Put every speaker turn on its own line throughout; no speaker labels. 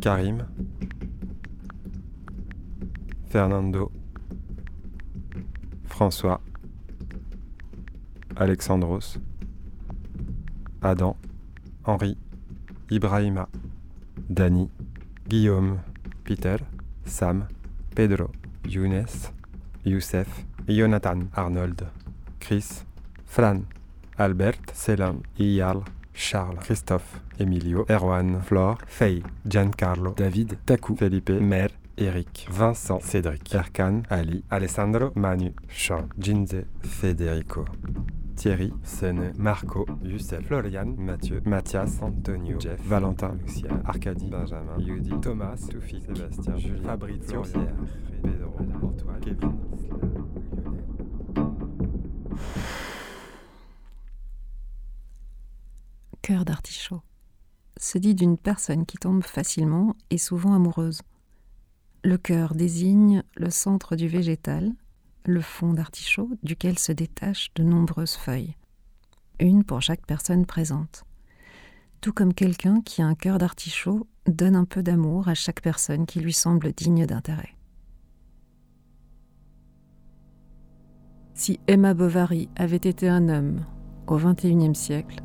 Karim, Fernando, François, Alexandros, Adam, Henri, Ibrahima, Dani, Guillaume, Peter, Sam, Pedro, Younes, Youssef, Jonathan, Arnold, Chris, Fran, Albert, Selam, Iyal, Charles, Christophe, Emilio, Erwan, Flore, Faye, Giancarlo, David, Taku, Felipe, Mer, Eric, Vincent, Cédric, Erkan, Ali, Alessandro, Manu, Sean, Ginze, Federico, Thierry, Sene, Marco, Youssef, Florian, Mathieu, Mathias, Antonio, Jeff, Valentin, Lucien, Arcadie, Benjamin, Yudi, Thomas, Toufi, Sébastien, Julien, Fabrizio, Pierre, Pedro, Antoine, Kevin,
Cœur d'artichaut se dit d'une personne qui tombe facilement et souvent amoureuse. Le cœur désigne le centre du végétal, le fond d'artichaut duquel se détachent de nombreuses feuilles, une pour chaque personne présente. Tout comme quelqu'un qui a un cœur d'artichaut donne un peu d'amour à chaque personne qui lui semble digne d'intérêt. Si Emma Bovary avait été un homme au XXIe siècle,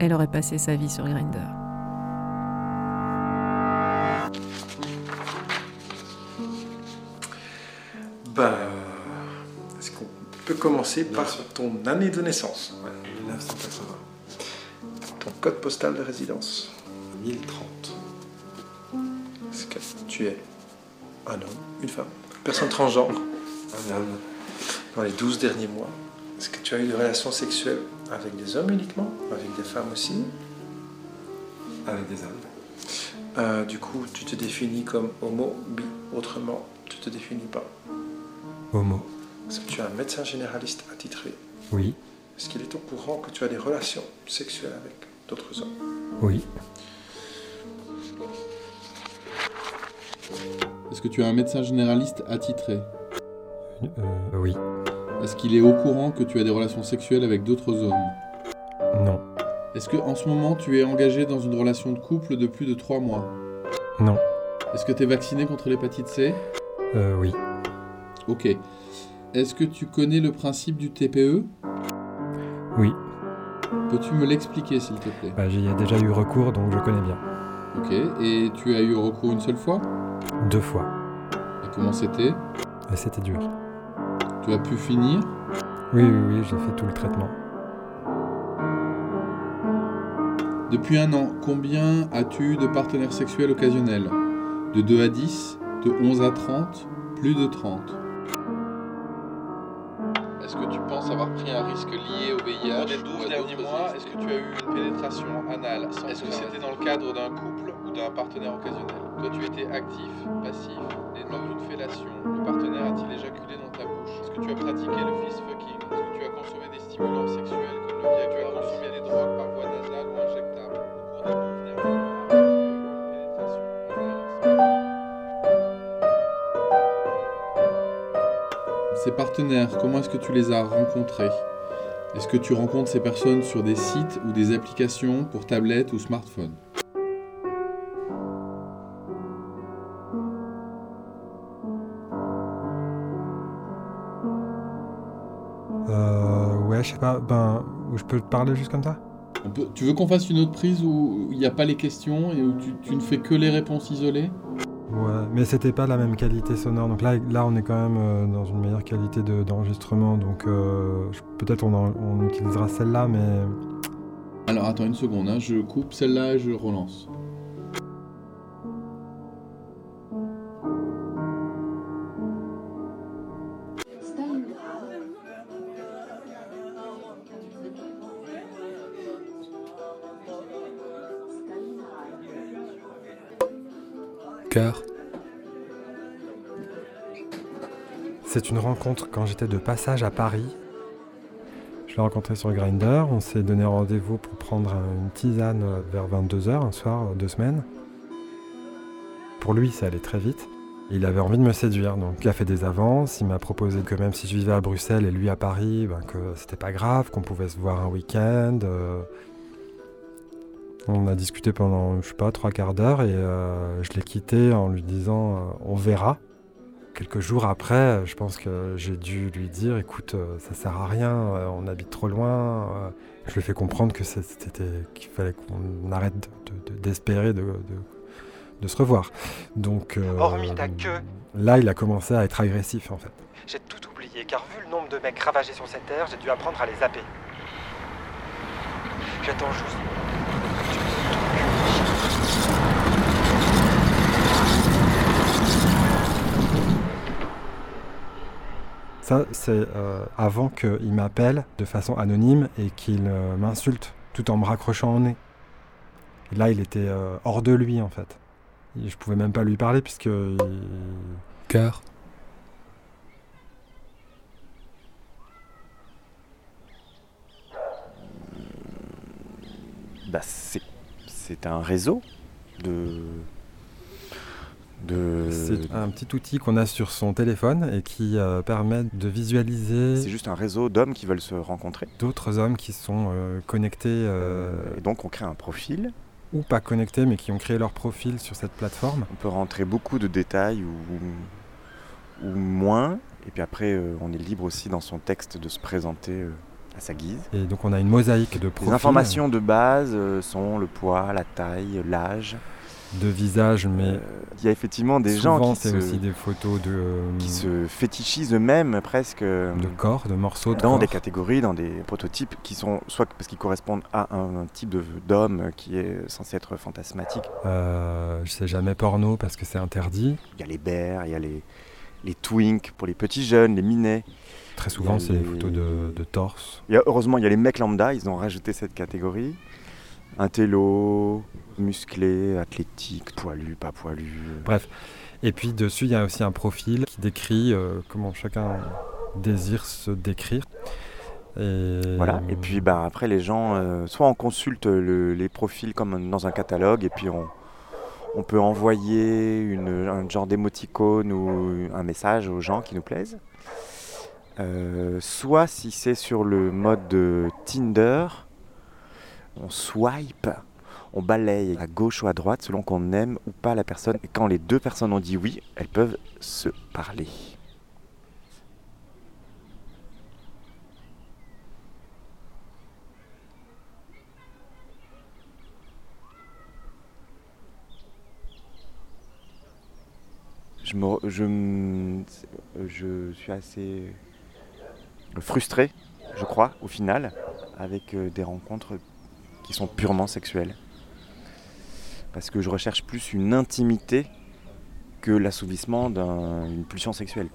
elle aurait passé sa vie sur Grindr.
Ben, est-ce qu'on peut commencer par ton année de naissance?
1980,
Ton code postal de résidence?
1030.
Est-ce que tu es un homme, une femme, personne transgenre?
Un homme,
dans les 12 derniers mois? Est-ce que tu as eu des relations sexuelles avec des hommes uniquement Avec des femmes aussi
avec des hommes.
Euh, Du coup, tu te définis comme homo, bi, autrement, tu te définis pas.
Homo.
Est-ce que tu es un médecin généraliste attitré
Oui,
Est-ce qu'il est au courant que tu as des relations sexuelles avec d'autres hommes?
Oui,
Est-ce que tu es un médecin généraliste attitré?
Euh, oui,
Est-ce qu'il est au courant que tu as des relations sexuelles avec d'autres hommes
non,
Est-ce que en ce moment tu es engagé dans une relation de couple de plus de 3 mois
non,
Est-ce que tu es vacciné contre l'hépatite C
euh, oui,
Ok. Est-ce que tu connais le principe du TPE
oui.
Peux-tu me l'expliquer s'il te plaît
Bah, j'y ai déjà eu recours, donc je connais bien.
Ok. Et tu as eu recours une seule fois
Deux fois.
Et comment c'était
Et c'était dur.
Tu as pu finir
Oui, oui, oui, j'ai fait tout le traitement.
Depuis un an, combien as-tu de partenaires sexuels occasionnels? De 2 à 10 De 11 à 30 Plus de 30 Est-ce que tu penses avoir pris un risque lié au VIH Au cours des 12 derniers mois, est-ce que tu as eu une pénétration anale Est-ce que c'était dans le cadre d'un couple ou d'un partenaire occasionnel? Toi, tu étais actif, passif, et lors d'une fellation, le partenaire a-t-il éjaculé que tu as pratiqué le fist fucking Est-ce que tu as consommé des stimulants sexuels comme le Viagra Tu as consommé des drogues par voie nasale ou injectable Au cours des 12 derniers mois, est-ce que tu as eu une pénétration anale. Ces partenaires, comment est-ce que tu les as rencontrés? Est-ce que tu rencontres ces personnes sur des sites ou des applications pour tablette ou smartphone
je sais pas, ben, je peux te parler juste comme ça?
Peut- Tu veux qu'on fasse une autre prise où il n'y a pas les questions et où tu, tu ne fais que les réponses isolées?
Ouais, mais c'était pas la même qualité sonore. Donc là, là on est quand même euh, dans une meilleure qualité de- d'enregistrement. donc euh, peut-être on utilisera celle-là, mais
Alors attends une seconde, hein, je coupe celle-là et je relance.
Une rencontre quand j'étais de passage à Paris. Je l'ai rencontré sur Grindr. On s'est donné rendez-vous pour prendre un- une tisane vers 22h un soir, euh, deux semaines. Pour lui, ça allait très vite. Il avait envie de me séduire, donc il a fait des avances. Il m'a proposé que même si je vivais à Bruxelles et lui à Paris, ben, que c'était pas grave, qu'on pouvait se voir un week-end. euh. On a discuté pendant, je sais pas, trois quarts d'heure et euh, je l'ai quitté en lui disant on verra. Quelques jours après, je pense que j'ai dû lui dire écoute, euh, ça sert à rien, euh, on habite trop loin. euh. je lui ai fait comprendre que c'était qu'il fallait qu'on arrête de- de- d'espérer de, de- de se revoir. Donc euh,
Hormis ta queue.
là, il a commencé à être agressif en fait.
J'ai tout oublié, car vu le nombre de mecs ravagés sur cette terre, j'ai dû apprendre à les zapper. J'attends juste. que tu me dises tout.
Ça, c'est euh, avant qu'il m'appelle de façon anonyme et qu'il euh, m'insulte tout en me raccrochant au nez. Et là, il était euh, hors de lui, en fait. Et je pouvais même pas lui parler puisque... il-
Car
Bah, c'est, c'est un réseau de. De.
C'est un petit outil qu'on a sur son téléphone et qui euh, permet de visualiser
C'est juste un réseau d'hommes qui veulent se rencontrer.
d'autres hommes qui sont euh, connectés euh,
Et donc, on crée un profil.
ou pas connectés mais qui ont créé leur profil sur cette plateforme.
On peut rentrer beaucoup de détails ou, ou moins. Et puis après, on est libre aussi dans son texte de se présenter à sa guise.
Et donc on a une mosaïque de profils,
Les informations de base sont le poids, la taille, l'âge.
De visages, mais
Euh, Il y a effectivement des gens qui
c'est
se,
aussi des photos de, euh,
qui se fétichisent eux-mêmes presque euh,
de corps, de morceaux de
dans
corps.
des catégories, dans des prototypes qui sont soit parce qu'ils correspondent à un, un type de- d'homme qui est censé être fantasmatique.
Euh, je sais jamais porno parce que c'est interdit.
Il y a les bears, il y a les, les twinks pour les petits jeunes, les minets.
Très souvent, c'est des photos de, de torse.
Il y a, heureusement, il y a les mecs lambda, ils ont rajouté cette catégorie. Un télo, musclé, athlétique, poilu, pas poilu.
Bref. Et puis dessus, il y a aussi un profil qui décrit euh, comment chacun désire se décrire. Et
Voilà. Et puis bah, après, les gens, euh, soit on consulte le- les profils comme dans un catalogue, et puis on, on peut envoyer une, un genre d'émoticône ou un message aux gens qui nous plaisent. Euh, soit si c'est sur le mode de Tinder, on swipe, on balaye à gauche ou à droite selon qu'on aime ou pas la personne. Et quand les deux personnes ont dit oui, elles peuvent se parler. Je, suis assez frustré, je crois, au final, avec euh, des rencontres qui sont purement sexuelles. Parce que je recherche plus une intimité que l'assouvissement d'un- d'une pulsion sexuelle.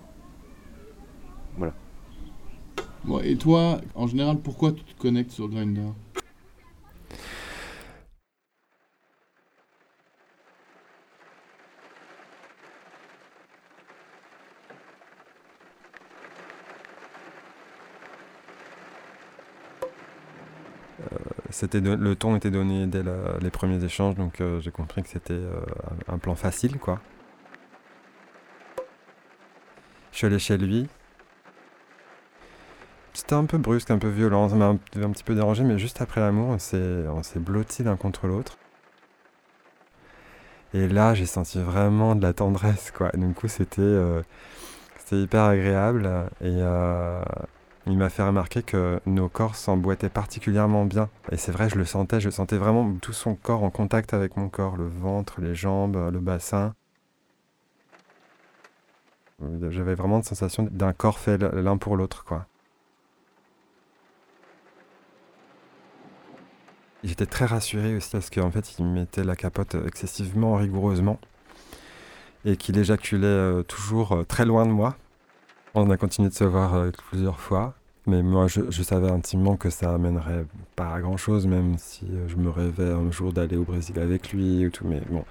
Bon, et toi, en général, pourquoi tu te connectes sur Grindr?
C'était le ton était donné dès les premiers échanges, donc euh, j'ai compris que c'était euh, un plan facile, quoi. Je suis allé chez lui. C'était un peu brusque, un peu violent, ça m'a un, petit peu dérangé, mais juste après l'amour, on s'est blottis l'un contre l'autre. Et là, j'ai senti vraiment de la tendresse, quoi. Et du coup, c'était euh, hyper agréable. Et il m'a fait remarquer que nos corps s'emboîtaient particulièrement bien. Et c'est vrai, je le sentais, je sentais vraiment tout son corps en contact avec mon corps, le ventre, les jambes, le bassin. J'avais vraiment une sensation d'un corps fait l'un pour l'autre, quoi. J'étais très rassuré aussi parce qu'en fait, il mettait la capote excessivement rigoureusement et qu'il éjaculait euh, toujours euh, très loin de moi. On a continué de se voir euh, plusieurs fois, mais moi, je, savais intimement que ça amènerait pas à grand chose, même si euh, je me rêvais un jour d'aller au Brésil avec lui ou tout. Mais bon,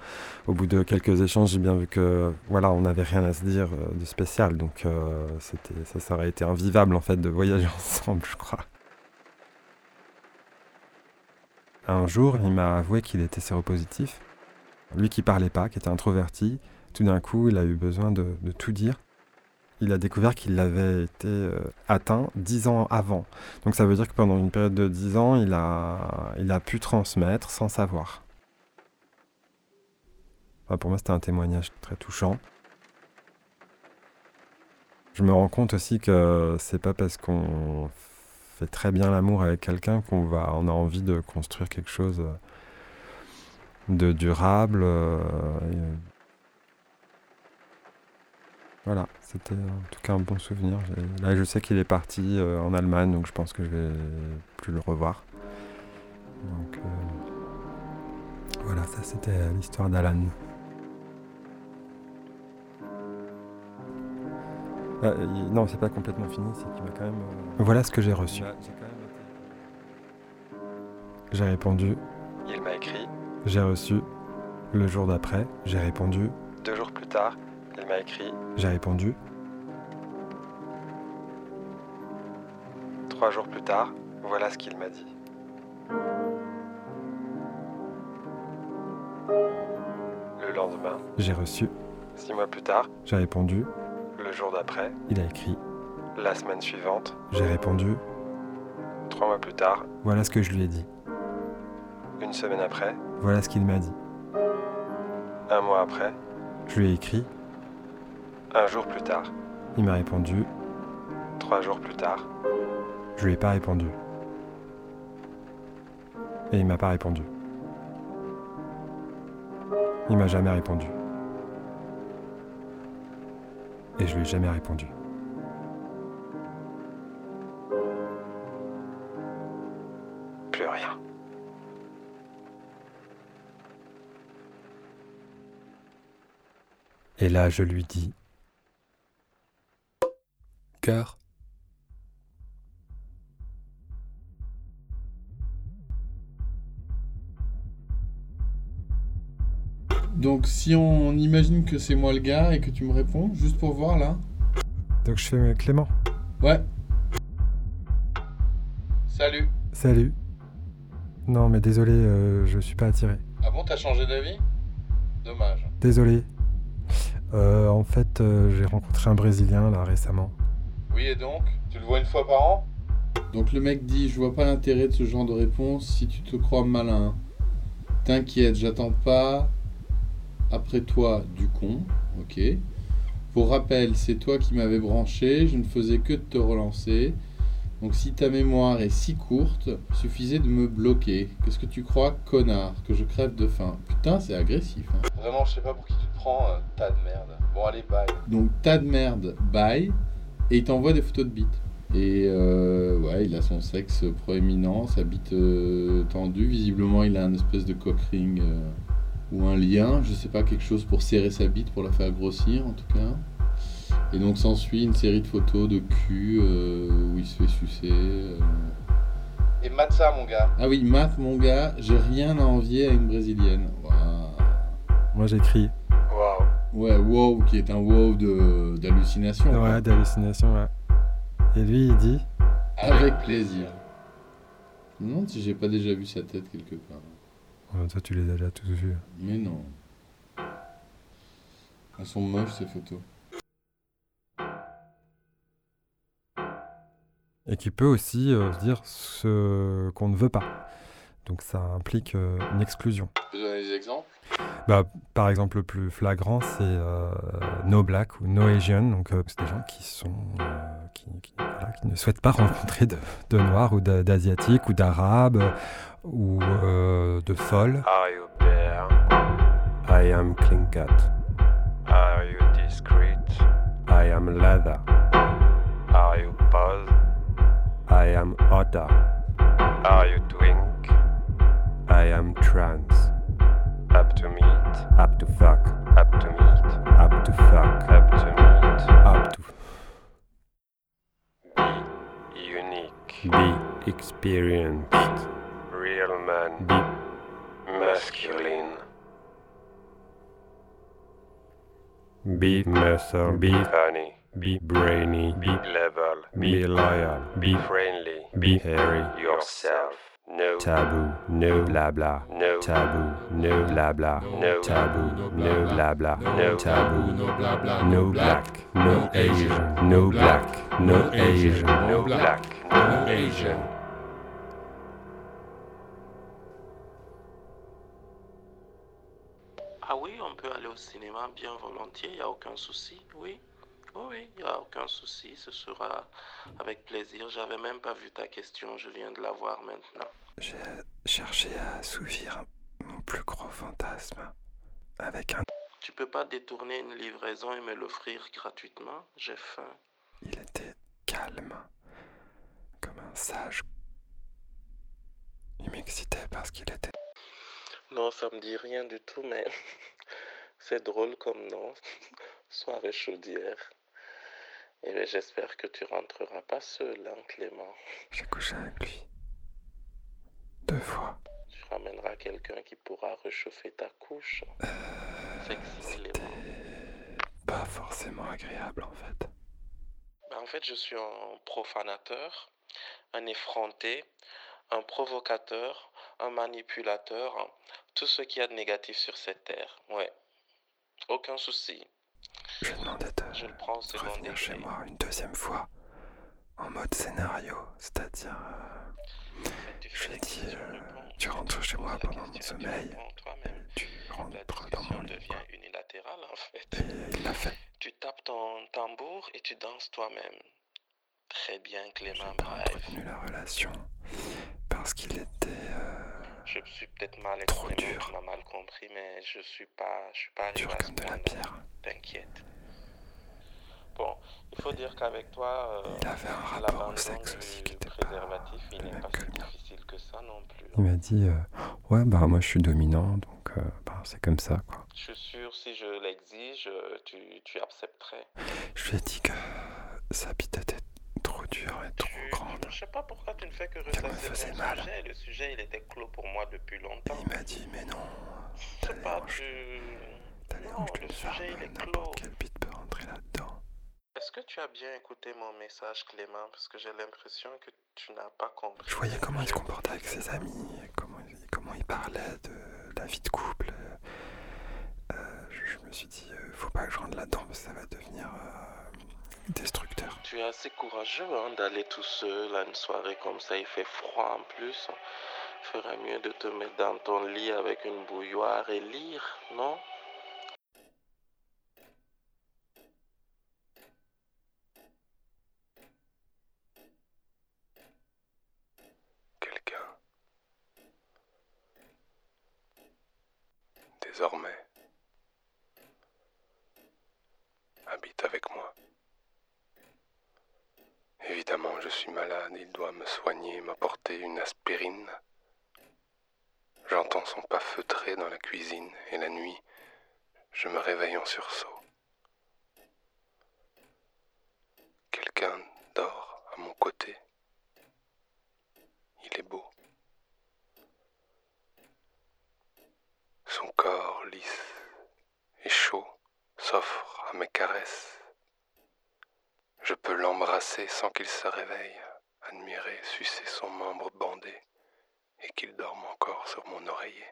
au bout de quelques échanges, j'ai bien vu que voilà, on n'avait rien à se dire euh, de spécial, donc c'était ça, ça aurait été invivable en fait de voyager ensemble, je crois. Un jour, il m'a avoué qu'il était séropositif. Lui qui parlait pas, qui était introverti, tout d'un coup, il a eu besoin de tout dire. Il a découvert qu'il avait été euh, atteint dix ans avant. Donc ça veut dire que pendant une période de dix ans, il a, pu transmettre sans savoir. Enfin, pour moi, c'était un témoignage très touchant. Je me rends compte aussi que c'est pas parce qu'on fait très bien l'amour avec quelqu'un qu'on va, on a envie de construire quelque chose de durable. euh, Voilà, c'était en tout cas un bon souvenir. Là, je sais qu'il est parti euh, en Allemagne, donc je pense que je vais plus le revoir. Donc euh, voilà, ça c'était l'histoire d'Alan. Ah, il- non, c'est pas complètement fini, c'est qu'il m'a quand même. euh, Voilà ce que j'ai reçu. J'ai répondu,
Il m'a écrit.
j'ai reçu. Le jour d'après, j'ai répondu,
Deux jours plus tard, il m'a écrit.
j'ai répondu.
Trois jours plus tard, voilà ce qu'il m'a dit. Le lendemain,
J'ai reçu,
six mois plus tard,
j'ai répondu,
le jour d'après,
il a écrit,
la semaine suivante,
j'ai répondu,
trois mois plus tard,
voilà ce que je lui ai dit,
une semaine après,
voilà ce qu'il m'a dit.
un mois après,
Je lui ai écrit,
un jour plus tard,
il m'a répondu,
trois jours plus tard,
je lui ai pas répondu. Et il m'a pas répondu. Il m'a jamais répondu. Et je lui ai jamais répondu.
plus rien.
Et là, je lui dis,
car,
Donc si on imagine que c'est moi le gars et que tu me réponds, juste pour voir là.
donc je fais Clément,
Ouais. Salut.
salut. Non, mais désolé, euh, je suis pas attiré.
Ah bon, t'as changé d'avis? Dommage.
Désolé. Euh, en fait, euh, j'ai rencontré un Brésilien là récemment.
Oui, et donc Tu le vois une fois par an? Donc le mec dit Je vois pas l'intérêt de ce genre de réponse si tu te crois malin. T'inquiète, j'attends pas après toi du con. Ok? Pour rappel, c'est toi qui m'avais branché, je ne faisais que de te relancer. Donc si ta mémoire est si courte, suffisait de me bloquer. Qu'est-ce que tu crois, connard Que je crève de faim? Putain, c'est agressif. hein.
Vraiment, je sais pas pour qui tu te prends, euh, tas de merde. Bon, allez, bye.
Donc tas de merde, bye, et il t'envoie des photos de bites. Et euh, ouais, il a son sexe proéminent, sa bite euh, tendue. Visiblement, il a un espèce de cock ring euh, ou un lien, je sais pas, quelque chose pour serrer sa bite, pour la faire grossir en tout cas. Et donc s'ensuit une série de photos de cul euh, où il se fait sucer. euh.
Et mate ça, mon gars.
Ah oui, Matt, mon gars, j'ai rien à envier à une brésilienne.
Moi, j'écris.
Ouais, wow, qui est un wow de- d'hallucination.
Ouais, d'hallucination, ouais. Et lui, il dit
Avec plaisir. Je me demande si j'ai pas déjà vu sa tête quelque part.
Oh, Toi, tu les as déjà tous vus.
Mais non. Elles sont moches ces photos.
Et qui peut aussi euh, dire ce qu'on ne veut pas. Donc ça implique euh, une exclusion.
Peux donner des exemples
Bah, par exemple, le plus flagrant, c'est euh, No Black ou No Asian. Donc, euh, c'est des gens qui sont euh, qui, qui- voilà, qui ne souhaitent pas rencontrer de, de noirs ou d'a- d'asiatiques ou d'arabes ou euh, de folles.
Are you there?
I am cut.
Are you discreet?
I am leather.
Are you pause?
I am otter.
Are you twink?
I am trans.
Up to meet?
Up to fuck.
Up to meet?
Up to fuck.
Up to meet?
Up to
Be unique.
be experienced.
Real man.
Be
Masculine.
Be muscle, be
Funny.
be brainy, be
Level.
be loyal,
Be
be
friendly.
be hairy,
Yourself.
No. Taboo, no blabla, no. Taboo, no blabla, no. Taboo, no blabla, no. Taboo, no blabla, no black, no Asian, no black, no Asian, no black, no Asian.
Ah oui, on peut aller au cinéma bien volontiers, il n'y a aucun souci, oui. Oui, oui, il n'y a aucun souci, ce sera avec plaisir. J'avais même pas vu ta question, je viens de la voir maintenant.
J'ai cherché à assouvir mon plus gros fantasme avec un...
Tu peux pas détourner une livraison et me l'offrir gratuitement? J'ai faim.
Il était calme, comme un sage. Il m'excitait parce qu'il était...
Non, ça me dit rien du tout, mais c'est drôle comme nom. Soirée chaudière. Et j'espère que tu rentreras pas seul, hein, Clément.
J'ai couché avec lui. Deux fois.
Tu ramèneras quelqu'un qui pourra réchauffer ta couche. Sexy, Clément.
Pas forcément agréable en fait.
Ben, en fait, je suis un profanateur, un effronté, un provocateur, un manipulateur, hein. tout ce qu'il y a de négatif sur cette terre. Ouais. Aucun souci.
Je demandais de
Je le prends
revenir chez moi une deuxième fois, en mode scénario, c'est-à-dire... euh,
Tu
je lui ai dit, euh, tu rentres chez moi pendant mon sommeil,
toi-même.
tu rentres dans mon lit.
devient unilatérale en fait.
Et il l'a fait.
Tu tapes ton tambour et tu danses toi-même. Très bien, Clément
J'ai pas entretenu la relation parce qu'il était... euh,
Je me suis peut-être mal
Trop
exprimé,
dur.
tu m'as mal compris, mais je suis pas, je suis pas arrivé
dur
à ce
comme de la
point-là.
pierre.
T'inquiète. Bon, il faut dire qu'avec toi, euh,
Il avait un rapport au sexe aussi qui était pas
préservatif, il
le
n'est pas si
le
difficile que ça non plus.
Il m'a dit, euh, ouais, bah moi je suis dominant, donc euh, bah, c'est comme ça, quoi.
Je suis sûr, si je l'exige, euh, tu, tu accepterais.
Je lui ai dit que sa bite était trop dure et trop
Tu-
grande.
Je sais pas pourquoi tu ne fais que
faisait
mon
mal.
sujet. Le sujet, il était clos pour moi depuis longtemps.
Il m'a dit, mais non,
Je sais pas, tu... Non, le sujet, il est clos.
n'importe quelle bite peut rentrer là-dedans.
Est-ce que tu as bien écouté mon message, Clément? Parce que j'ai l'impression que tu n'as pas compris.
Je voyais comment il se comportait avec ses amis, comment il, comment il parlait de la vie de couple. Euh, je, je me suis dit, euh, faut pas que je rentre là-dedans parce que ça va devenir euh, destructeur.
Tu es assez courageux hein, d'aller tout seul à une soirée comme ça. Il fait froid en plus. Il ferait mieux de te mettre dans ton lit avec une bouilloire et lire, non
Quelqu'un. Désormais. Habite avec moi. Évidemment, je suis malade, il doit me soigner, m'apporter une aspirine. J'entends son pas feutré dans la cuisine et la nuit, je me réveille en sursaut. Quelqu'un dort à mon côté. Il est beau. Son corps lisse et chaud s'offre à mes caresses. Je peux sans qu'il se réveille, admirer, sucer son membre bandé et qu'il dorme encore sur mon oreiller.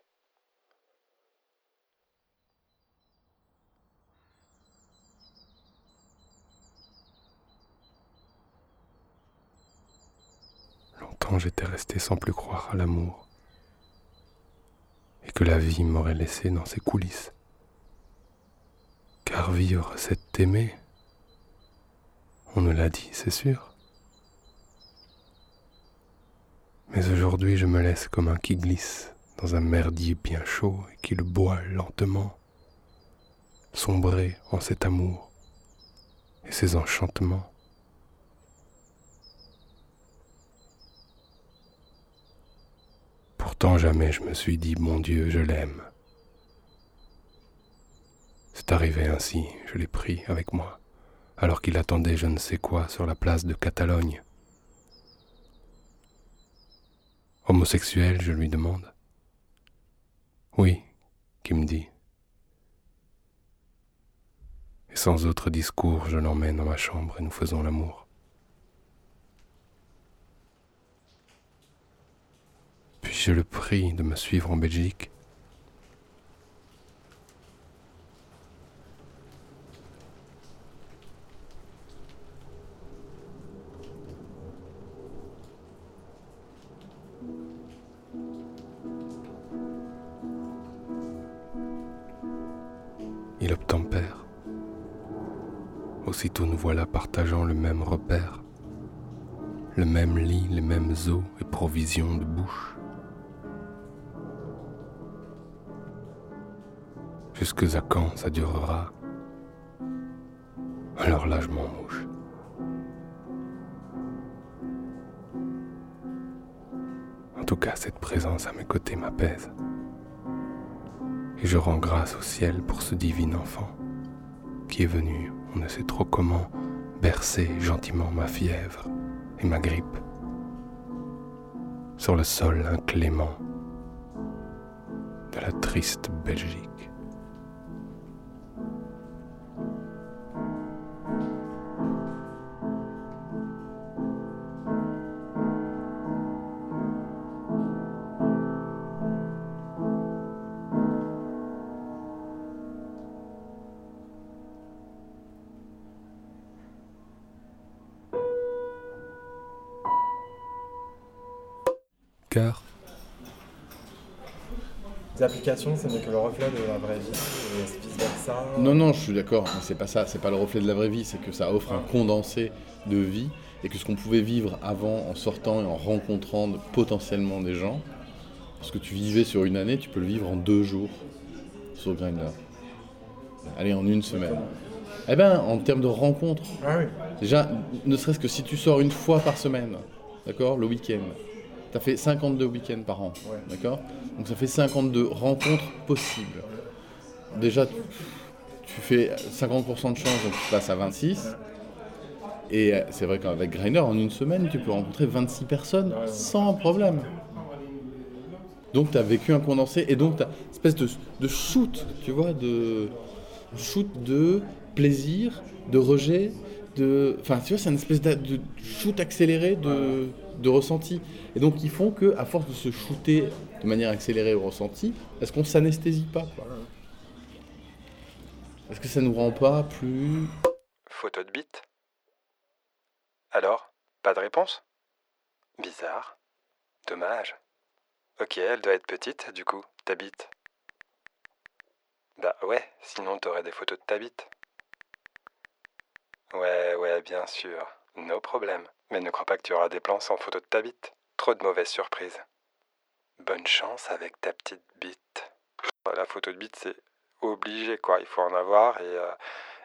Longtemps j'étais resté sans plus croire à l'amour et que la vie m'aurait laissé dans ses coulisses. Car vivre, c'est aimer. On nous l'a dit, c'est sûr. Mais aujourd'hui, je me laisse comme un qui glisse dans un merdier bien chaud et qui le boit lentement, sombrer en cet amour et ses enchantements. Pourtant jamais je me suis dit, mon Dieu, je l'aime. C'est arrivé ainsi, je l'ai pris avec moi, alors qu'il attendait je ne sais quoi sur la place de Catalogne. Homosexuel, je lui demande. Oui, qui me dit. Et sans autre discours, je l'emmène dans ma chambre et nous faisons l'amour. si je le prie de me suivre en Belgique voilà partageant le même repère, le même lit, les mêmes eaux et provisions de bouche. Jusque à quand ça durera? Alors là, je m'en mouche. En tout cas, cette présence à mes côtés m'apaise. Et je rends grâce au ciel pour ce divin enfant qui est venu, on ne sait trop comment, bercer gentiment ma fièvre et ma grippe sur le sol inclément de la triste Belgique. Car
Les applications, ce n'est que le reflet de la vraie vie, versa.
Non, non, je suis d'accord, mais c'est pas ça, c'est pas le reflet de la vraie vie, c'est que ça offre un condensé de vie et que ce qu'on pouvait vivre avant en sortant et en rencontrant potentiellement des gens, ce que tu vivais sur une année, tu peux le vivre en deux jours sur Grindr. Allez, en une semaine. Eh ben, en termes de rencontres,
Ah oui.
déjà, ne serait-ce que si tu sors une fois par semaine, d'accord, le week-end, tu as fait 52 week-ends par an,
Ouais.
d'accord? Donc ça fait 52 rencontres possibles. Déjà, tu, tu fais 50% de chance, donc tu passes à 26. Et c'est vrai qu'avec Grindr, en une semaine, tu peux rencontrer 26 personnes sans problème. Donc tu as vécu un condensé et donc tu as une espèce de, de shoot, tu vois, de shoot de plaisir, de rejet, de... Enfin, tu vois, c'est une espèce de, de shoot accéléré de, de ressenti. Et donc ils font que, à force de se shooter de manière accélérée au ressenti, est-ce qu'on s'anesthésie pas Est-ce que ça nous rend pas plus...
Photo de bite Alors Pas de réponse? Bizarre. Dommage. Ok, elle doit être petite, du coup, ta bite. Bah ouais, sinon t'aurais des photos de ta bite. Ouais, ouais, bien sûr. No problème. Mais ne crois pas que tu auras des plans sans photo de ta bite. Trop de mauvaises surprises. Bonne chance avec ta petite bite. La photo de bite, c'est obligé, quoi. Il faut en avoir et, euh,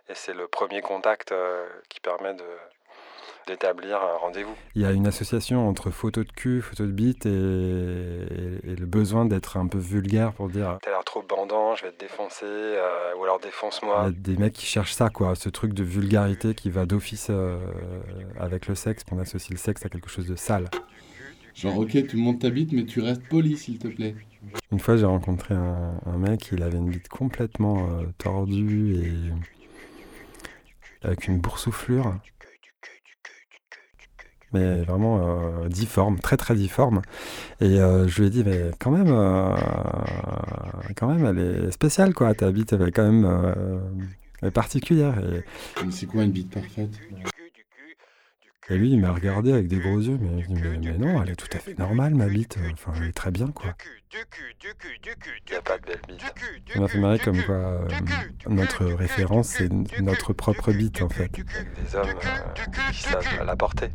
et c'est le premier contact euh, qui permet de d'établir un rendez-vous.
Il y a une association entre photo de cul, photo de bite et, et- et le besoin d'être un peu vulgaire pour dire.
T'as l'air trop bandant, je vais te défoncer, euh, ou alors
Il y
défonce-moi.
a des mecs qui cherchent ça, quoi, ce truc de vulgarité qui va d'office euh, avec le sexe, qu'on associe le sexe à quelque chose de sale.
Genre, ok, tu montes ta bite, mais tu restes poli, s'il te plaît.
Une fois, j'ai rencontré un, un mec, il avait une bite complètement euh, tordue et avec une boursouflure. Mais vraiment euh, difforme, très très difforme. Et euh, je lui ai dit, mais quand même, euh, quand même, elle est spéciale, quoi. Ta bite, elle est quand même euh, elle est particulière. Et,
c'est quoi une bite parfaite
et lui, il m'a regardé avec des gros yeux, mais, non, elle est tout à fait normale, ma bite. Enfin, elle est très bien, quoi.
Y a pas de belle bite.
Ça m'a fait marrer comme quoi euh, notre référence, c'est notre propre bite, en fait.
Des hommes euh, qui savent la porter.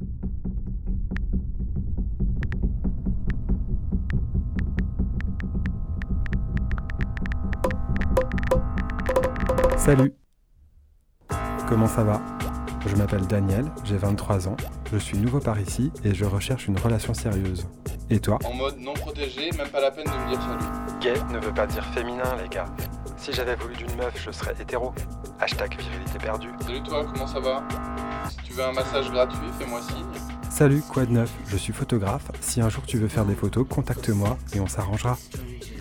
Salut Comment ça va? Je m'appelle Daniel, j'ai 23 ans, je suis nouveau par ici et je recherche une relation sérieuse. Et toi?
En mode non protégé, même pas la peine de me dire salut.
Gay ne veut pas dire féminin, les gars. Si j'avais voulu d'une meuf, je serais hétéro. Hashtag virilité perdue.
Salut toi, comment ça va? Si tu veux un massage gratuit, fais-moi signe.
Salut, quoi de neuf? Je suis photographe, si un jour tu veux faire des photos, contacte-moi et on s'arrangera.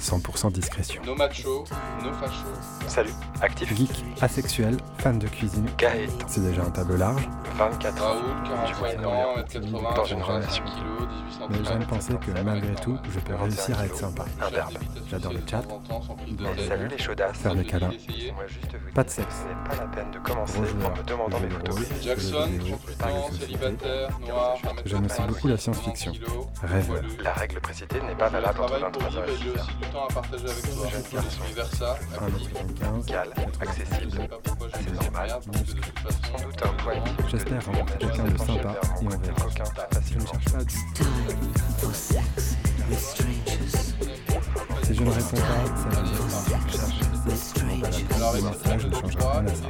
100% discrétion.
No macho, no facho.
Salut, actif.
Geek, asexuel, fan de cuisine.
Gaëtan.
C'est déjà un tableau large.
24 ans.
Raoul, 45 ans, 1m80,
Dans une relation.
kg, 18 cm.
Mais j'aime penser que malgré tout, je peux réussir à être sympa.
Un verbe.
J'adore le chat.
Salut les chaudasses.
Faire des câlins. Pas de sexe.
pas la peine de commencer en me demandant mes photos.
Jackson,
jeux vidéo,
38
pas de
ans,
société.
célibataire, noir, 1m80,
J'aime aussi beaucoup la science-fiction. Rêveur.
La règle précitée n'est pas valable entre 23h et
J'ai
6h
temps à partager avec toi.
Versa,
amical, accessible.
C'est
normal. Sans doute un point.
J'espère rencontrer quelqu'un de sympa et on verra. Je ne cherche pas du Si je ne réponds pas, ça va veut dire que je cherche.
Alors, les
messages ne
changent rien à ça.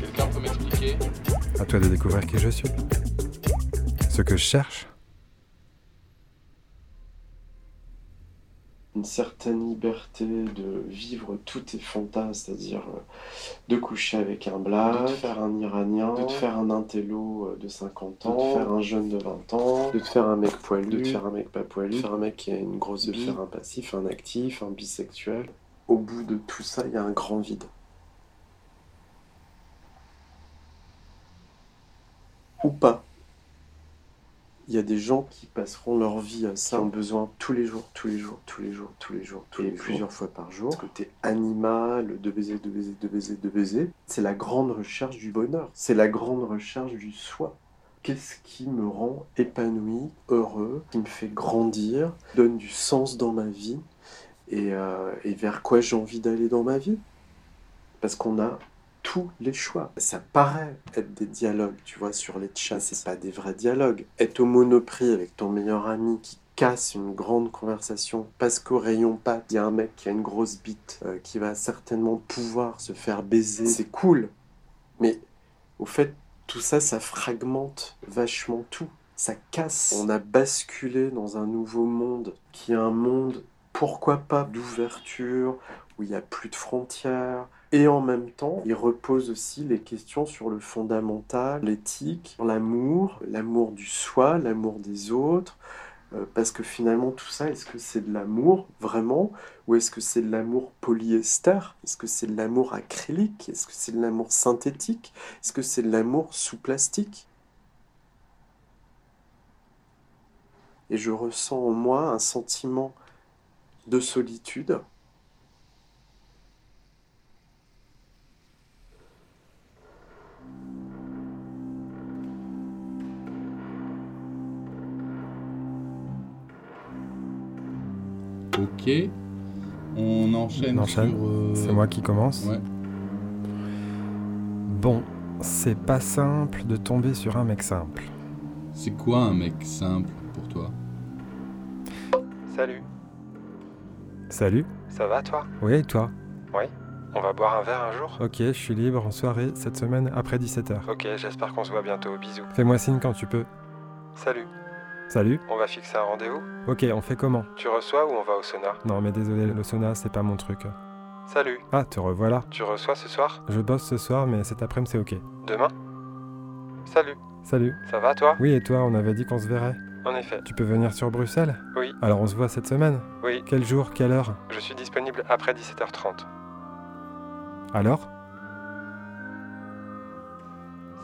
Quelqu'un peut m'expliquer
À toi de découvrir qui je suis. Ce que je cherche
une certaine liberté de vivre tous tes fantasmes, c'est-à-dire euh, de coucher avec un black, de te faire un iranien, de te faire un intello euh, de 50 ans, de te faire un jeune de 20 ans, de te faire un mec poilu, de te faire un mec pas poilu, de te faire un mec qui a une grosse de te faire un passif, un actif, un bisexuel. Au bout de tout ça, il y a un grand vide. Ou pas. Il y a des gens qui passeront leur vie à ça, qui ont besoin tous les jours, tous les jours, tous les jours, tous les jours, tous les jours, plusieurs fois par jour. Ce côté animal, de baiser, de baiser, de baiser, de baiser, c'est la grande recherche du bonheur. C'est la grande recherche du soi. Qu'est-ce qui me rend épanoui, heureux, qui me fait grandir, donne du sens dans ma vie et, euh, et vers quoi j'ai envie d'aller dans ma vie? Parce qu'on a tous les choix. Ça paraît être des dialogues, tu vois, sur les chats, c'est pas des vrais dialogues. Être au monoprix avec ton meilleur ami qui casse une grande conversation parce qu'au rayon pâte, il y a un mec qui a une grosse bite euh, qui va certainement pouvoir se faire baiser. C'est cool. Mais au fait, tout ça, ça fragmente vachement tout. Ça casse. On a basculé dans un nouveau monde qui est un monde, pourquoi pas, d'ouverture, où il n'y a plus de frontières, et en même temps, il repose aussi les questions sur le fondamental, l'éthique, l'amour, l'amour du soi, l'amour des autres. Euh, parce que finalement, tout ça, est-ce que c'est de l'amour vraiment Ou est-ce que c'est de l'amour polyester? Est-ce que c'est de l'amour acrylique? Est-ce que c'est de l'amour synthétique? Est-ce que c'est de l'amour sous plastique? Et je ressens en moi un sentiment de solitude
Ok. On enchaîne,
On enchaîne.
sur. euh,
C'est moi qui commence.
Ouais.
Bon, c'est pas simple de tomber sur un mec simple.
C'est quoi un mec simple pour toi?
Salut,
Salut
ça va toi?
Oui, et toi?
On va boire un verre un jour?
Ok, je suis libre en soirée cette semaine après 17h.
Ok, j'espère qu'on se voit bientôt. Bisous.
Fais-moi signe quand tu peux.
Salut,
Salut.
On va fixer un rendez-vous.
Ok, on fait comment?
Tu reçois ou on va au sauna?
Non, mais désolé, le sauna, c'est pas mon truc.
Salut,
Ah, te revoilà.
tu reçois ce soir?
Je bosse ce soir, mais cet après-midi, c'est ok.
Demain? Salut,
Salut.
ça va toi?
Oui, et toi, on avait dit qu'on se verrait.
En effet,
Tu peux venir sur Bruxelles?
Oui.
Alors on se voit cette semaine?
Oui,
Quel jour Quelle heure?
Je suis disponible après 17h30.
Alors?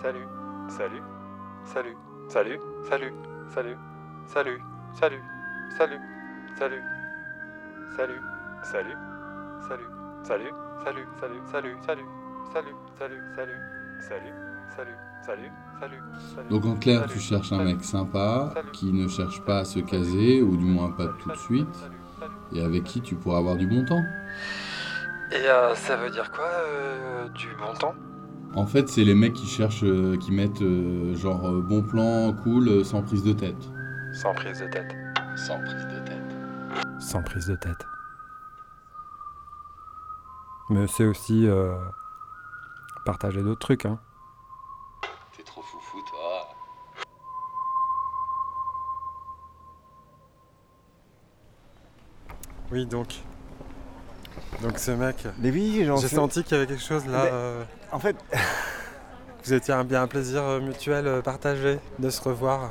Salut, salut, salut, salut, salut, salut, salut, salut, salut, salut, salut, salut, salut, salut, salut, salut, salut, salut, salut, salut, salut, salut, salut, salut, salut, salut.
Donc en clair,
salut,
tu cherches un mec sympa, qui ne cherche pas à se caser, ou du moins pas tout de suite, et avec qui tu pourras avoir du bon temps.
Et euh, ça veut dire quoi, euh, du bon temps
En fait, c'est les mecs qui cherchent, euh, qui mettent euh, genre euh, bon plan, cool, euh, sans prise de tête.
Sans prise de tête.
Sans prise de tête.
Sans prise de tête. Mais c'est aussi euh, partager d'autres trucs, hein.
T'es trop foufou, toi.
Oui, donc. Donc ce mec,
Mais oui, j'en
j'ai senti qu'il y avait quelque chose là.
Mais-
euh,
En fait,
vous étiez un bien un plaisir euh, mutuel partagé de se revoir.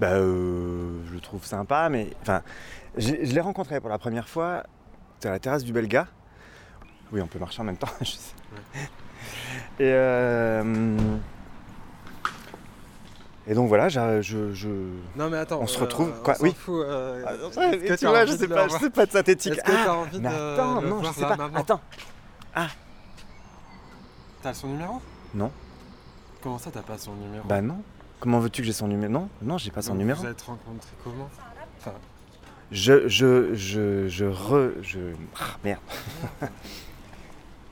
Bah, euh, je le trouve sympa, mais. Enfin, je, je l'ai rencontré pour la première fois. C'était à la terrasse du Belga. Oui, on peut marcher en même temps, je sais. Et. euh, Et donc voilà, je. je- je-
Non mais attends,
On se
euh,
retrouve. Quoi Oui.
fout, euh,
Ah,
que
tu vois, je sais pas, je sais pas de synthétique.
Est-ce que t'as
Ah,
envie
mais attends, non, je sais pas. Attends. Ah,
T'as son numéro?
Non.
Comment ça t'as pas son numéro?
Bah non. Comment veux-tu que j'ai son numéro? Non, non, j'ai pas son
Donc,
numéro.
Vous êtes rencontrés comment? Enfin,
Je, je, je, je re, je. Ah, merde.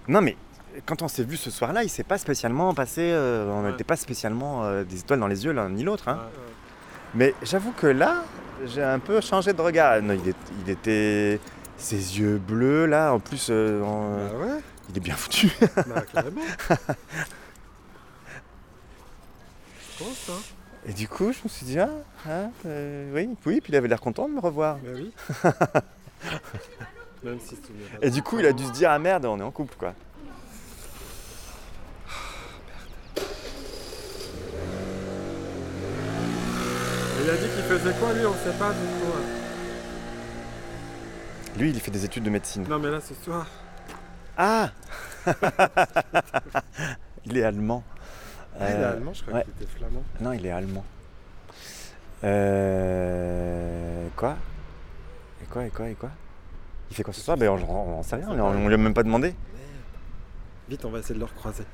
non mais quand on s'est vu ce soir-là, il s'est pas spécialement passé. euh, on
Ouais.
n'était pas spécialement euh, des étoiles dans les yeux l'un ni l'autre. Hein.
ouais.
Mais j'avoue que là, j'ai un peu changé de regard. Non, il, est- il était ses yeux bleus là. En plus, euh, en-
Bah ouais,
il est bien foutu.
bah hein.
Et du coup, je me suis dit ah, hein, euh, oui, oui. Puis il avait l'air content de me revoir.
Bah oui. Même si
Et du coup, il a dû se dire ah merde, on est en couple quoi.
Il a dit qu'il faisait quoi lui, on sait pas du coup. hein.
Lui, il fait des études de médecine.
Non mais là ce soir.
Ah Il est allemand.
Ah, il est
Euh,
allemand, je crois
ouais.
qu'il était flamand.
Non, il est allemand. Euh... Quoi? Et quoi Et quoi Et quoi? Il fait quoi ce soir? Ben on, on sait rien, on, on lui a même pas demandé.
Vite, on va essayer de le recroiser.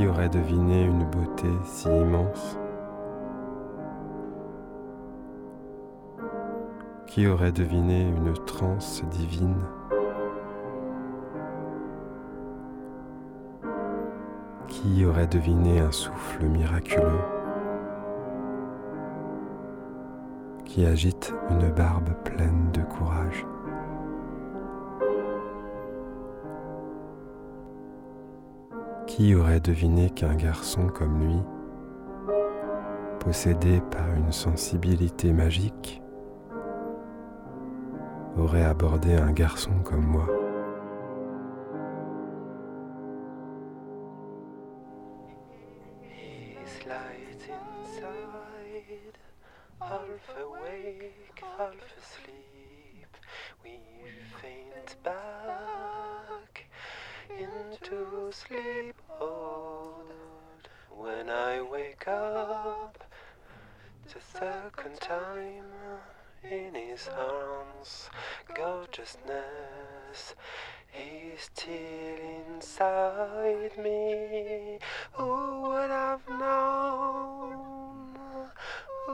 Qui aurait deviné une beauté si immense? Qui aurait deviné une transe divine? Qui aurait deviné un souffle miraculeux? Qui agite une barbe pleine de courage? Qui aurait deviné qu'un garçon comme lui, possédé par une sensibilité magique, aurait abordé un garçon comme moi?
Jesus is still inside me. Who would have known. Who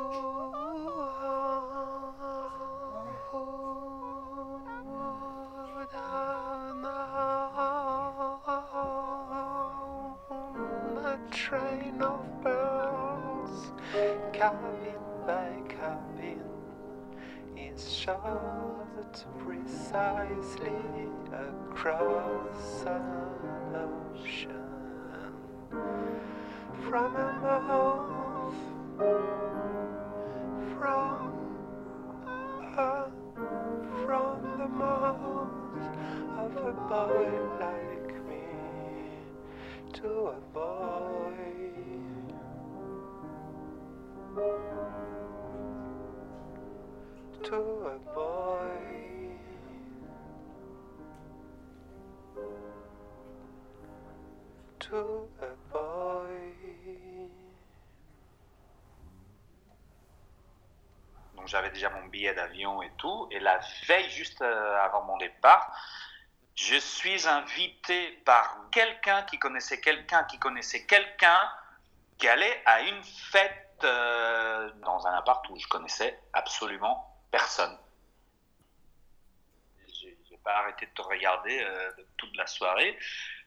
would have known. A train of bells, cabin by cabin, is shot precisely across an ocean. From a mouth from uh, from the mouth of a boy like me to a boy. To a boy
Donc j'avais déjà mon billet d'avion et tout. Et la veille, juste euh, avant mon départ, je suis invité par quelqu'un qui connaissait quelqu'un qui connaissait quelqu'un qui allait à une fête euh, dans un appart où je connaissais absolument personne. J'ai pas arrêté de te regarder euh, toute la soirée.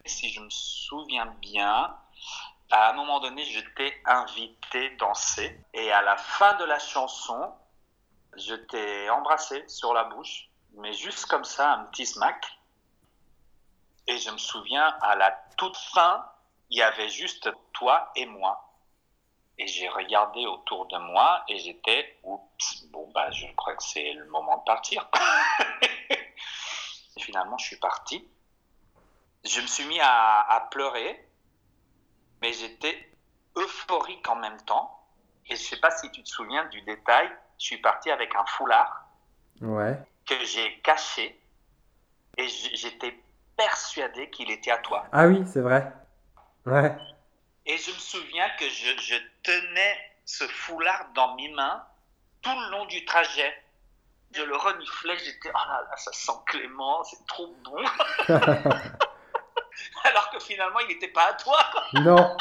Si je me souviens bien, à un moment donné, je t'ai invité danser. Et à la fin de la chanson, je t'ai embrassé sur la bouche, mais juste comme ça, un petit smack. Et je me souviens, à la toute fin, il y avait juste toi et moi. Et j'ai regardé autour de moi et j'étais, oups, bon, bah, je crois que c'est le moment de partir. et finalement, je suis parti. Je me suis mis à, à pleurer, mais j'étais euphorique en même temps. Et je sais pas si tu te souviens du détail, je suis parti avec un foulard
Ouais.
que j'ai caché et j'étais persuadé qu'il était à toi.
Ah oui, c'est vrai. Ouais.
Et je me souviens que je, je tenais ce foulard dans mes mains tout le long du trajet. Je le reniflais, j'étais, oh là là, ça sent Clément, c'est trop bon. Alors que finalement, il n'était pas à toi.
non.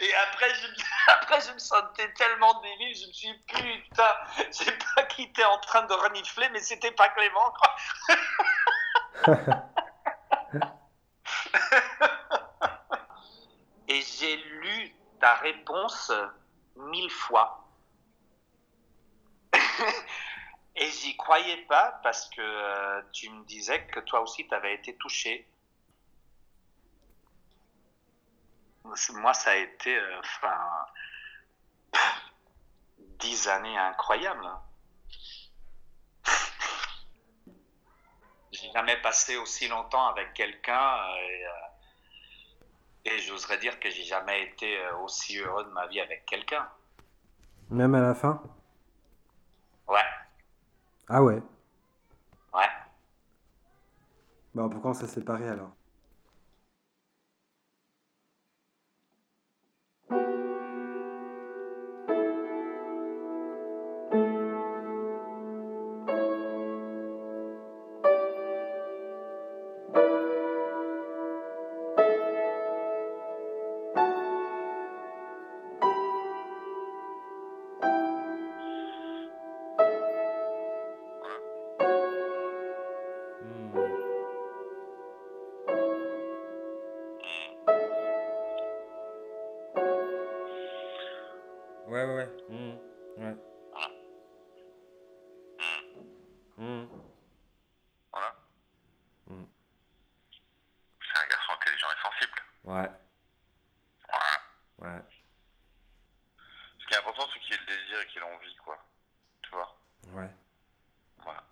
Et après je, après, je me sentais tellement débile, je me suis dit, putain, je sais pas qui était en train de renifler, mais c'était pas Clément. quoi. Et j'ai lu ta réponse mille fois. Et j'y croyais pas parce que euh, tu me disais que toi aussi tu avais été touché. Moi, ça a été euh, enfin, pff, dix années incroyables. J'ai jamais passé aussi longtemps avec quelqu'un euh, et, euh, et j'oserais dire que j'ai jamais été euh, aussi heureux de ma vie avec quelqu'un.
Même à la fin?
Ouais,
Ah ouais?
ouais.
Bah pourquoi on s'est séparés alors? Ouais, ouais, ouais. Mhm. Ouais. Mhm.
Voilà.
Mhm.
C'est un garçon intelligent et sensible.
Ouais.
Voilà.
Ouais.
Ce qui est important, c'est qu'il y ait le désir et qu'il ait envie, quoi. Tu vois
Ouais.
Voilà.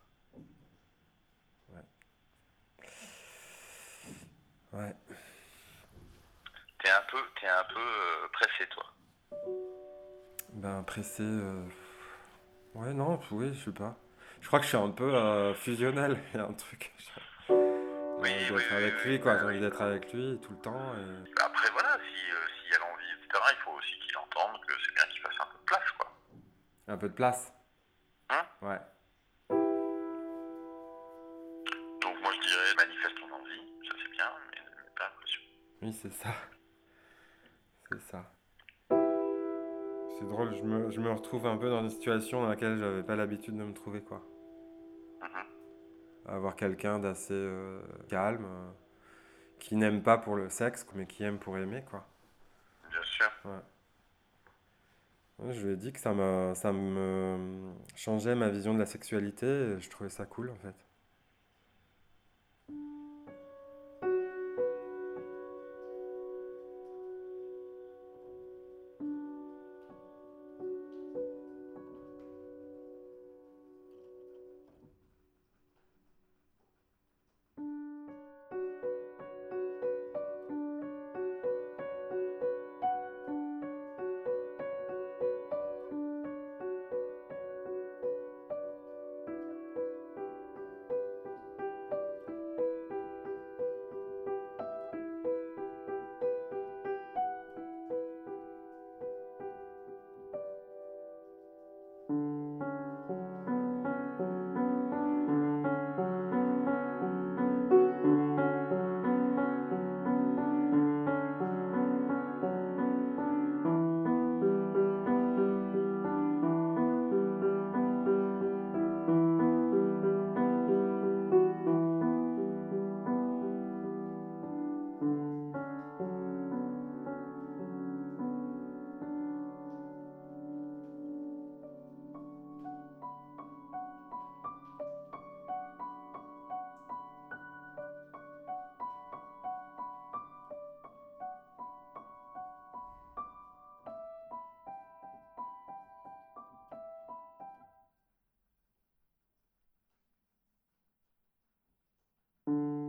Ouais.
T'es un peu, t'es un peu euh, pressé, toi.
Ben pressé. euh, Ouais, non, oui, je sais pas. Je crois que je suis un peu euh, fusionnel. Il y a un truc. J'ai envie d'être avec lui, quoi. J'ai envie d'être avec lui tout le temps. Et...
Après, voilà, si, euh, s'il y a l'envie, etc., il faut aussi qu'il entende que c'est bien qu'il fasse un peu de place, quoi.
Un peu de place.
Hein?
Ouais.
Donc, moi, je dirais, manifeste ton envie, ça c'est bien, mais mais pas l'impression.
Oui, c'est ça. Me, je me retrouve un peu dans une situation dans laquelle j'avais pas l'habitude de me trouver, quoi. Avoir quelqu'un d'assez euh, calme, euh, qui n'aime pas pour le sexe, mais qui aime pour aimer, quoi.
Bien sûr.
Ouais. Je lui ai dit que ça me, ça me changeait ma vision de la sexualité et je trouvais ça cool, en fait.
you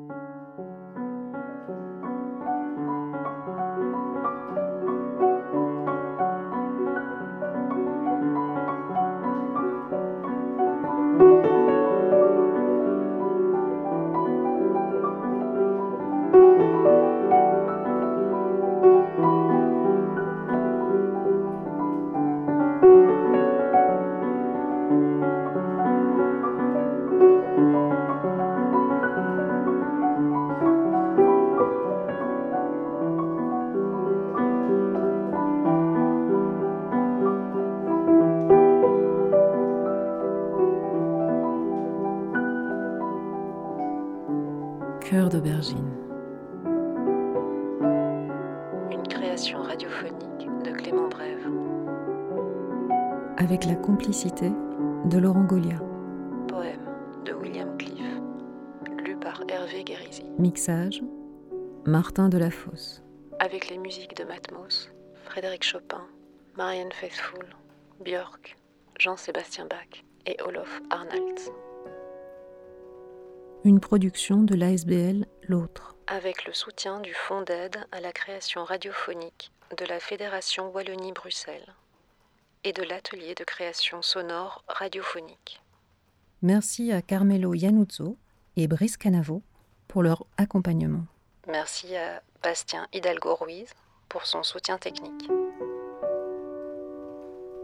par Hervé Guérisi. Mixage Martin Delafosse. Avec les musiques de Matmos, Frédéric Chopin, Marianne Faithfull, Björk, Jean-Sébastien Bach et Olof Arnalds une production de l'ASBL L'autre. Avec le soutien du Fonds d'aide à la création radiophonique de la Fédération Wallonie-Bruxelles et de l'atelier de création sonore radiophonique. Merci à Carmelo Iannuzzo et Brice Canavo pour leur accompagnement. Merci à Bastien Hidalgo-Ruiz pour son soutien technique.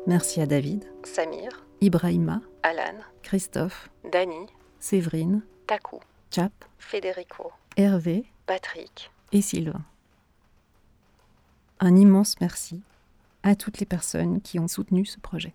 Merci à David, Samir, Ibrahima, Alan, Christophe, Dany, Séverine, Taku, Chap, Federico, Hervé, Patrick et Sylvain. Un immense merci à toutes les personnes qui ont soutenu ce projet.